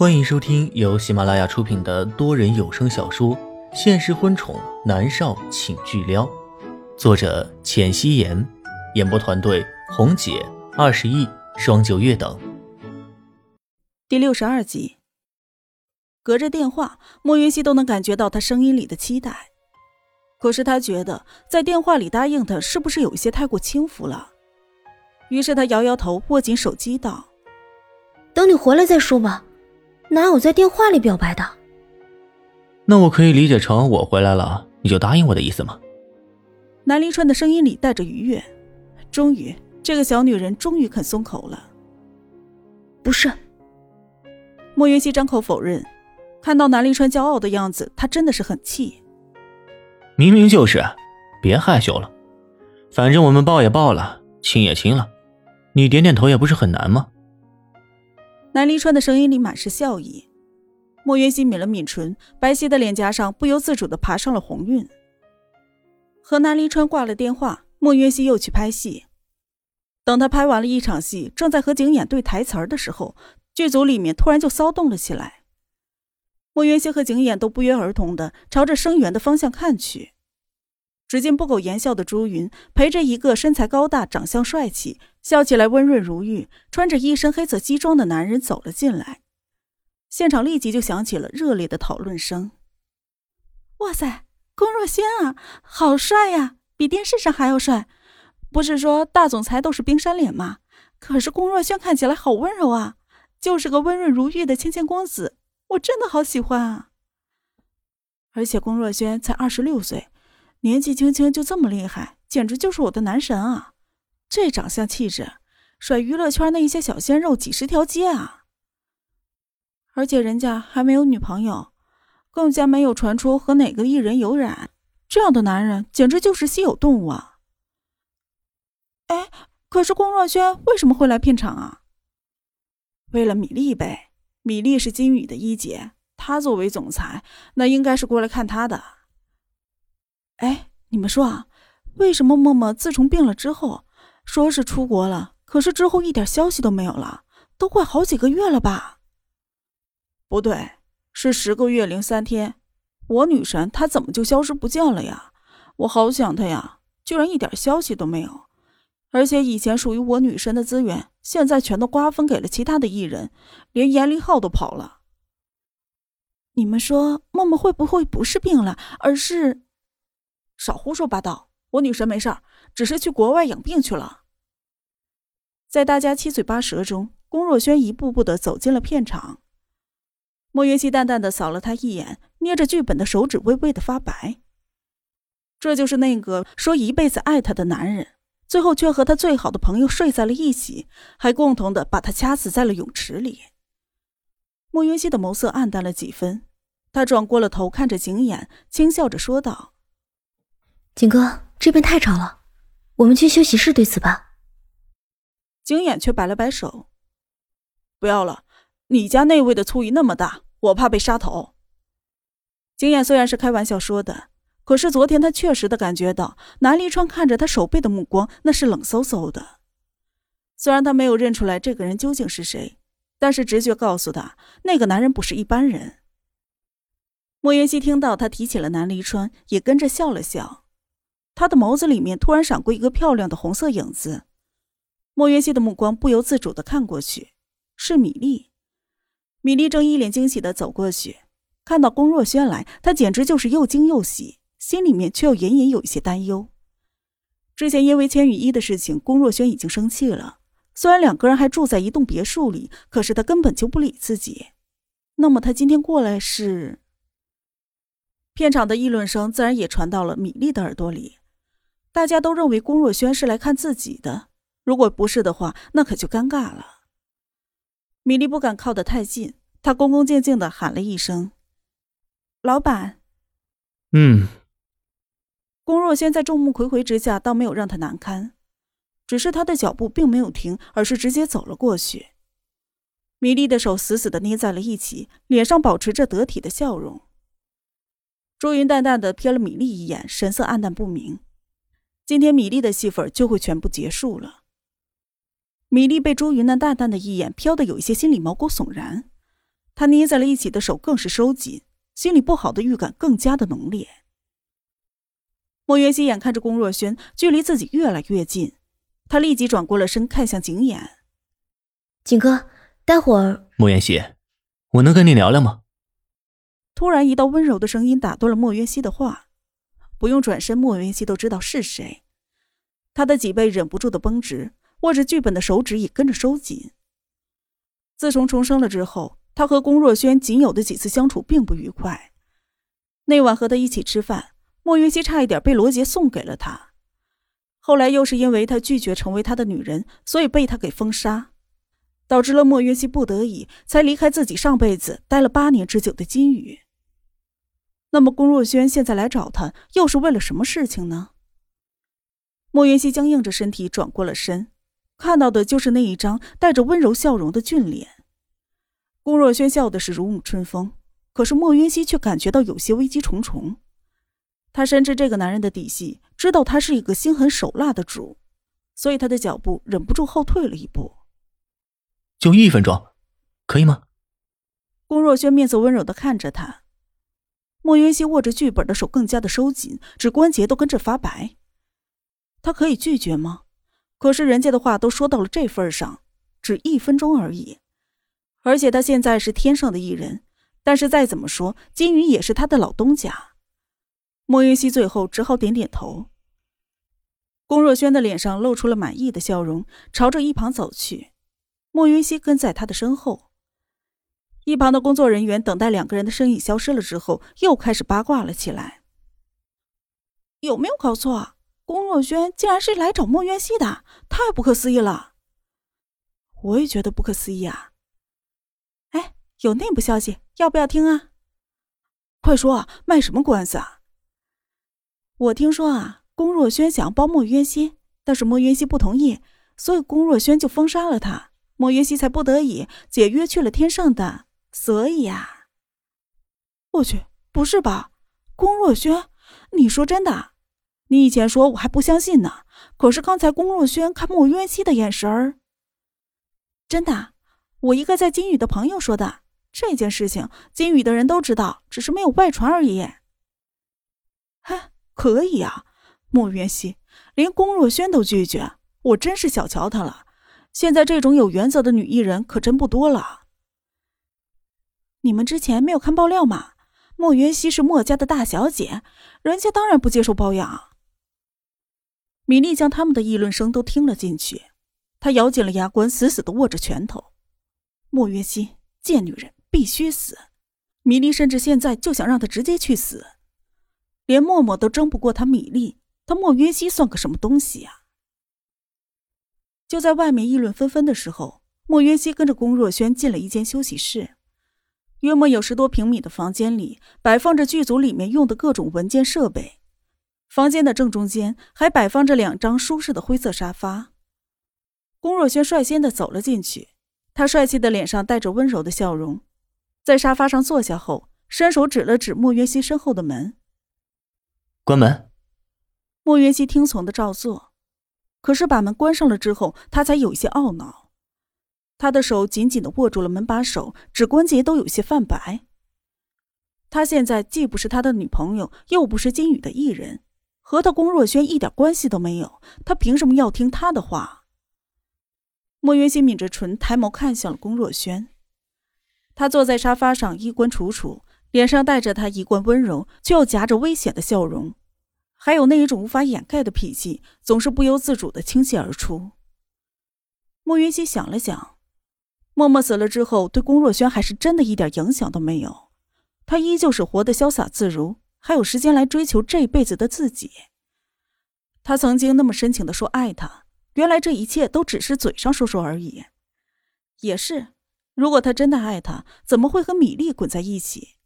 欢迎收听由喜马拉雅出品的多人有声小说《现实婚宠男少请巨撩》，作者：浅汐颜，演播团队：红姐、二十亿、双九月等。第六十二集，隔着电话，莫云熙都能感觉到他声音里的期待。可是他觉得在电话里答应他，是不是有些太过轻浮了？于是他摇摇头，握紧手机道：“等你回来再说吧。”哪有在电话里表白的？那我可以理解成我回来了，你就答应我的意思吗？南临川的声音里带着愉悦。终于，这个小女人终于肯松口了。不是。莫云熙张口否认。看到南临川骄傲的样子，他真的是很气。明明就是，别害羞了。反正我们抱也抱了，亲也亲了，你点点头也不是很难吗？南离川的声音里满是笑意，莫云熙抿了抿唇，白皙的脸颊上不由自主的爬上了红晕。和南离川挂了电话，莫云熙又去拍戏。等他拍完了一场戏，正在和景琰对台词儿的时候，剧组里面突然就骚动了起来。莫云熙和景琰都不约而同的朝着声源的方向看去。只见不苟言笑的朱云陪着一个身材高大、长相帅气、笑起来温润如玉、穿着一身黑色西装的男人走了进来，现场立即就响起了热烈的讨论声。哇塞，龚若轩啊，好帅呀，比电视上还要帅！不是说大总裁都是冰山脸吗？可是龚若轩看起来好温柔啊，就是个温润如玉的谦谦公子，我真的好喜欢啊！而且龚若轩才二十六岁。年纪轻轻就这么厉害，简直就是我的男神啊！这长相气质，甩娱乐圈那一些小鲜肉几十条街啊！而且人家还没有女朋友，更加没有传出和哪个艺人有染，这样的男人简直就是稀有动物啊！哎，可是龚若轩为什么会来片场啊？为了米粒呗，米粒是金宇的一姐，她作为总裁，那应该是过来看他的。哎，你们说啊，为什么默默自从病了之后，说是出国了，可是之后一点消息都没有了，都快好几个月了吧？不对，是十个月零三天。我女神她怎么就消失不见了呀？我好想她呀，居然一点消息都没有。而且以前属于我女神的资源，现在全都瓜分给了其他的艺人，连严凌浩都跑了。你们说默默会不会不是病了，而是……少胡说八道！我女神没事儿，只是去国外养病去了。在大家七嘴八舌中，龚若轩一步步的走进了片场。莫云熙淡淡的扫了他一眼，捏着剧本的手指微微的发白。这就是那个说一辈子爱他的男人，最后却和他最好的朋友睡在了一起，还共同的把他掐死在了泳池里。莫云熙的眸色暗淡了几分，他转过了头，看着景琰，轻笑着说道。景哥，这边太吵了，我们去休息室对此吧。景琰却摆了摆手：“不要了，你家那位的醋意那么大，我怕被杀头。”景琰虽然是开玩笑说的，可是昨天他确实的感觉到南离川看着他手背的目光，那是冷飕飕的。虽然他没有认出来这个人究竟是谁，但是直觉告诉他，那个男人不是一般人。莫言熙听到他提起了南离川，也跟着笑了笑。他的眸子里面突然闪过一个漂亮的红色影子，莫云熙的目光不由自主的看过去，是米粒。米粒正一脸惊喜的走过去，看到龚若轩来，她简直就是又惊又喜，心里面却又隐隐有一些担忧。之前因为千羽衣的事情，龚若轩已经生气了。虽然两个人还住在一栋别墅里，可是他根本就不理自己。那么他今天过来是？片场的议论声自然也传到了米粒的耳朵里。大家都认为龚若轩是来看自己的，如果不是的话，那可就尴尬了。米粒不敢靠得太近，她恭恭敬敬的喊了一声：“老板。”嗯。龚若轩在众目睽睽之下，倒没有让他难堪，只是他的脚步并没有停，而是直接走了过去。米粒的手死死的捏在了一起，脸上保持着得体的笑容。朱云淡淡的瞥了米粒一眼，神色黯淡不明。今天米粒的戏份就会全部结束了。米粒被朱云那淡淡的一眼瞟得有一些心里毛骨悚然，他捏在了一起的手更是收紧，心里不好的预感更加的浓烈。莫元熙眼看着龚若轩距离自己越来越近，他立即转过了身，看向景琰：“景哥，待会儿……”莫元熙，我能跟你聊聊吗？突然，一道温柔的声音打断了莫元熙的话。不用转身，莫云熙都知道是谁。他的脊背忍不住的绷直，握着剧本的手指也跟着收紧。自从重生了之后，他和龚若轩仅有的几次相处并不愉快。那晚和他一起吃饭，莫云熙差一点被罗杰送给了他。后来又是因为他拒绝成为他的女人，所以被他给封杀，导致了莫云熙不得已才离开自己上辈子待了八年之久的金宇。那么龚若轩现在来找他，又是为了什么事情呢？莫云熙僵硬着身体转过了身。看到的就是那一张带着温柔笑容的俊脸。龚若轩笑的是如沐春风，可是莫云熙却感觉到有些危机重重。他深知这个男人的底细，知道他是一个心狠手辣的主，所以他的脚步忍不住后退了一步。就一分钟，可以吗？龚若轩面色温柔的看着他，莫云溪握着剧本的手更加的收紧，指关节都跟着发白。他可以拒绝吗？可是人家的话都说到了这份上，只一分钟而已，而且他现在是天上的艺人，但是再怎么说，金鱼也是他的老东家。莫云溪最后只好点点头。龚若轩的脸上露出了满意的笑容，朝着一旁走去。莫云溪跟在他的身后。一旁的工作人员等待两个人的身影消失了之后，又开始八卦了起来。有没有搞错？龚若轩竟然是来找莫渊熙的，太不可思议了！我也觉得不可思议啊！哎，有内部消息，要不要听啊？快说啊，卖什么官司啊？我听说啊，龚若轩想要帮莫渊熙，但是莫渊熙不同意，所以龚若轩就封杀了他，莫渊熙才不得已解约去了天上的。所以呀，我去，不是吧？龚若轩，你说真的？你以前说我还不相信呢，可是刚才龚若轩看莫渊熙的眼神儿，真的，我一个在金宇的朋友说的。这件事情金宇的人都知道，只是没有外传而已。哼，可以啊，莫渊熙连龚若轩都拒绝，我真是小瞧他了。现在这种有原则的女艺人可真不多了。你们之前没有看爆料吗？莫云熙是莫家的大小姐，人家当然不接受包养。米莉将他们的议论声都听了进去，她咬紧了牙关，死死的握着拳头。莫约西，贱女人，必须死！米莉甚至现在就想让她直接去死。连默默都争不过她米莉，她莫约西算个什么东西呀？就在外面议论纷纷的时候，莫约西跟着龚若轩进了一间休息室。约莫有十多平米的房间里，摆放着剧组里面用的各种文件设备。房间的正中间还摆放着两张舒适的灰色沙发。龚若轩率先的走了进去，他帅气的脸上带着温柔的笑容，在沙发上坐下后，伸手指了指莫约西身后的门：“关门。”莫约西听从的照做，可是把门关上了之后，他才有些懊恼，他的手紧紧的握住了门把手，指关节都有些泛白。他现在既不是他的女朋友，又不是金宇的艺人。和他龚若轩一点关系都没有，他凭什么要听他的话？莫云熙抿着唇，抬眸看向了龚若轩。他坐在沙发上，衣冠楚楚，脸上带着他一贯温柔却又夹着危险的笑容，还有那一种无法掩盖的脾气，总是不由自主的倾泻而出。莫云熙想了想，默默死了之后，对龚若轩还是真的一点影响都没有，他依旧是活得潇洒自如。还有时间来追求这辈子的自己。他曾经那么深情的说爱他，原来这一切都只是嘴上说说而已。也是，如果他真的爱他，怎么会和米粒滚在一起？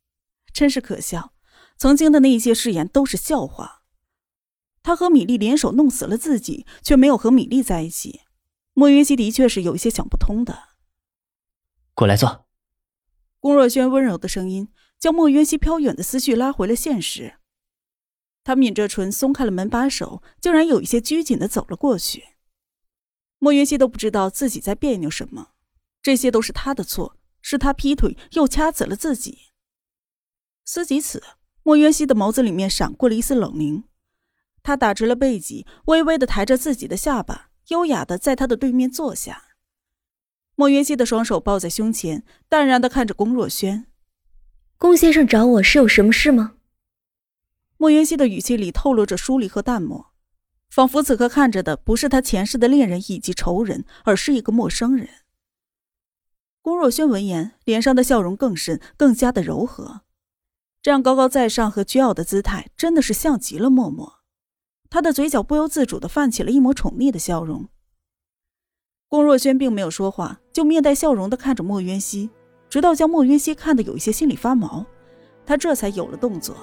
真是可笑，曾经的那些誓言都是笑话。他和米粒联手弄死了自己，却没有和米粒在一起。莫云熙的确是有一些想不通的。过来坐。龚若轩温柔的声音。将莫渊熙飘远的思绪拉回了现实，他抿着唇，松开了门把手，竟然有一些拘谨的走了过去。莫渊熙都不知道自己在别扭什么，这些都是他的错，是他劈腿又掐死了自己。思及此，莫渊熙的眸子里面闪过了一丝冷凝。他打直了背脊，微微的抬着自己的下巴，优雅的在他的对面坐下。莫云溪的双手抱在胸前，淡然的看着龚若轩：“龚先生找我是有什么事吗？”莫云溪的语气里透露着疏离和淡漠，仿佛此刻看着的不是他前世的恋人以及仇人，而是一个陌生人。龚若轩闻言，脸上的笑容更深，更加的柔和。这样高高在上和倨傲的姿态，真的是像极了默默。他的嘴角不由自主的泛起了一抹宠溺的笑容。龚若轩并没有说话，就面带笑容的看着莫渊熙，直到将莫渊熙看得有一些心里发毛，他这才有了动作。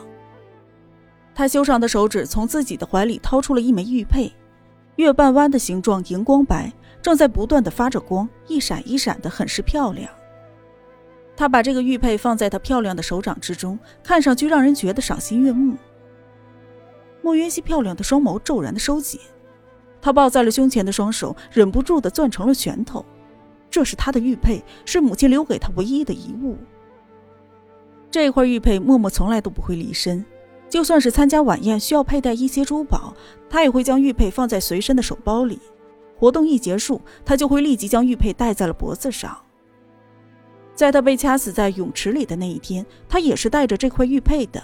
他修长的手指从自己的怀里掏出了一枚玉佩，月半弯的形状，荧光白。正在不断的发着光，一闪一闪的，很是漂亮。他把这个玉佩放在他漂亮的手掌之中，看上去让人觉得赏心悦目。莫云熙漂亮的双眸骤然的收紧，他抱在了胸前的双手忍不住的攥成了拳头。这是他的玉佩，是母亲留给他唯一的遗物。这块玉佩，默默从来都不会离身，就算是参加晚宴需要佩戴一些珠宝，他也会将玉佩放在随身的手包里。活动一结束，他就会立即将玉佩戴在了脖子上。在他被掐死在泳池里的那一天，他也是带着这块玉佩的。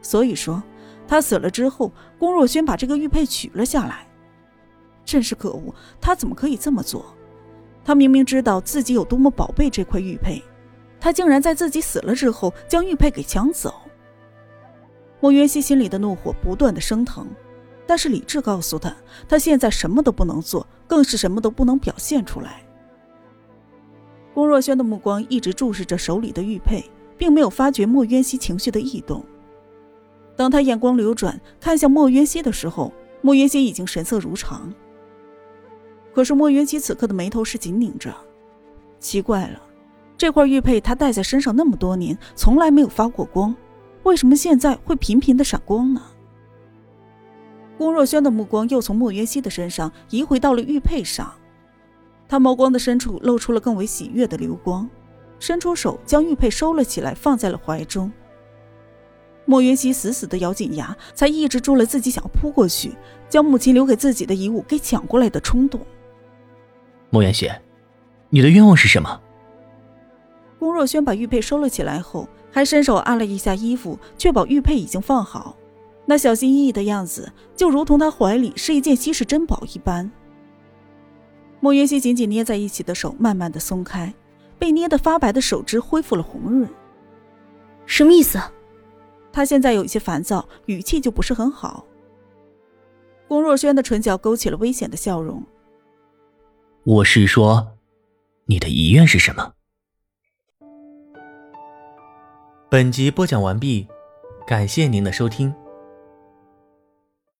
所以说，他死了之后，龚若轩把这个玉佩取了下来。真是可恶，他怎么可以这么做？他明明知道自己有多么宝贝这块玉佩，他竟然在自己死了之后将玉佩给抢走。莫渊熙心里的怒火不断的升腾。但是理智告诉他，他现在什么都不能做，更是什么都不能表现出来。龚若轩的目光一直注视着手里的玉佩，并没有发觉莫渊熙情绪的异动。当他眼光流转看向莫渊熙的时候，莫渊熙已经神色如常。可是莫渊熙此刻的眉头是紧拧着，奇怪了，这块玉佩他戴在身上那么多年，从来没有发过光，为什么现在会频频的闪光呢？龚若轩的目光又从莫云熙的身上移回到了玉佩上，他眸光的深处露出了更为喜悦的流光，伸出手将玉佩收了起来，放在了怀中。莫云熙死死的咬紧牙，才抑制住了自己想扑过去将母亲留给自己的遗物给抢过来的冲动。莫元雪，你的愿望是什么？龚若轩把玉佩收了起来后，还伸手按了一下衣服，确保玉佩已经放好。那小心翼翼的样子，就如同他怀里是一件稀世珍宝一般。莫云熙紧紧捏在一起的手慢慢的松开，被捏得发白的手指恢复了红润。什么意思？他现在有一些烦躁，语气就不是很好。龚若轩的唇角勾起了危险的笑容。我是说，你的遗愿是什么？本集播讲完毕，感谢您的收听。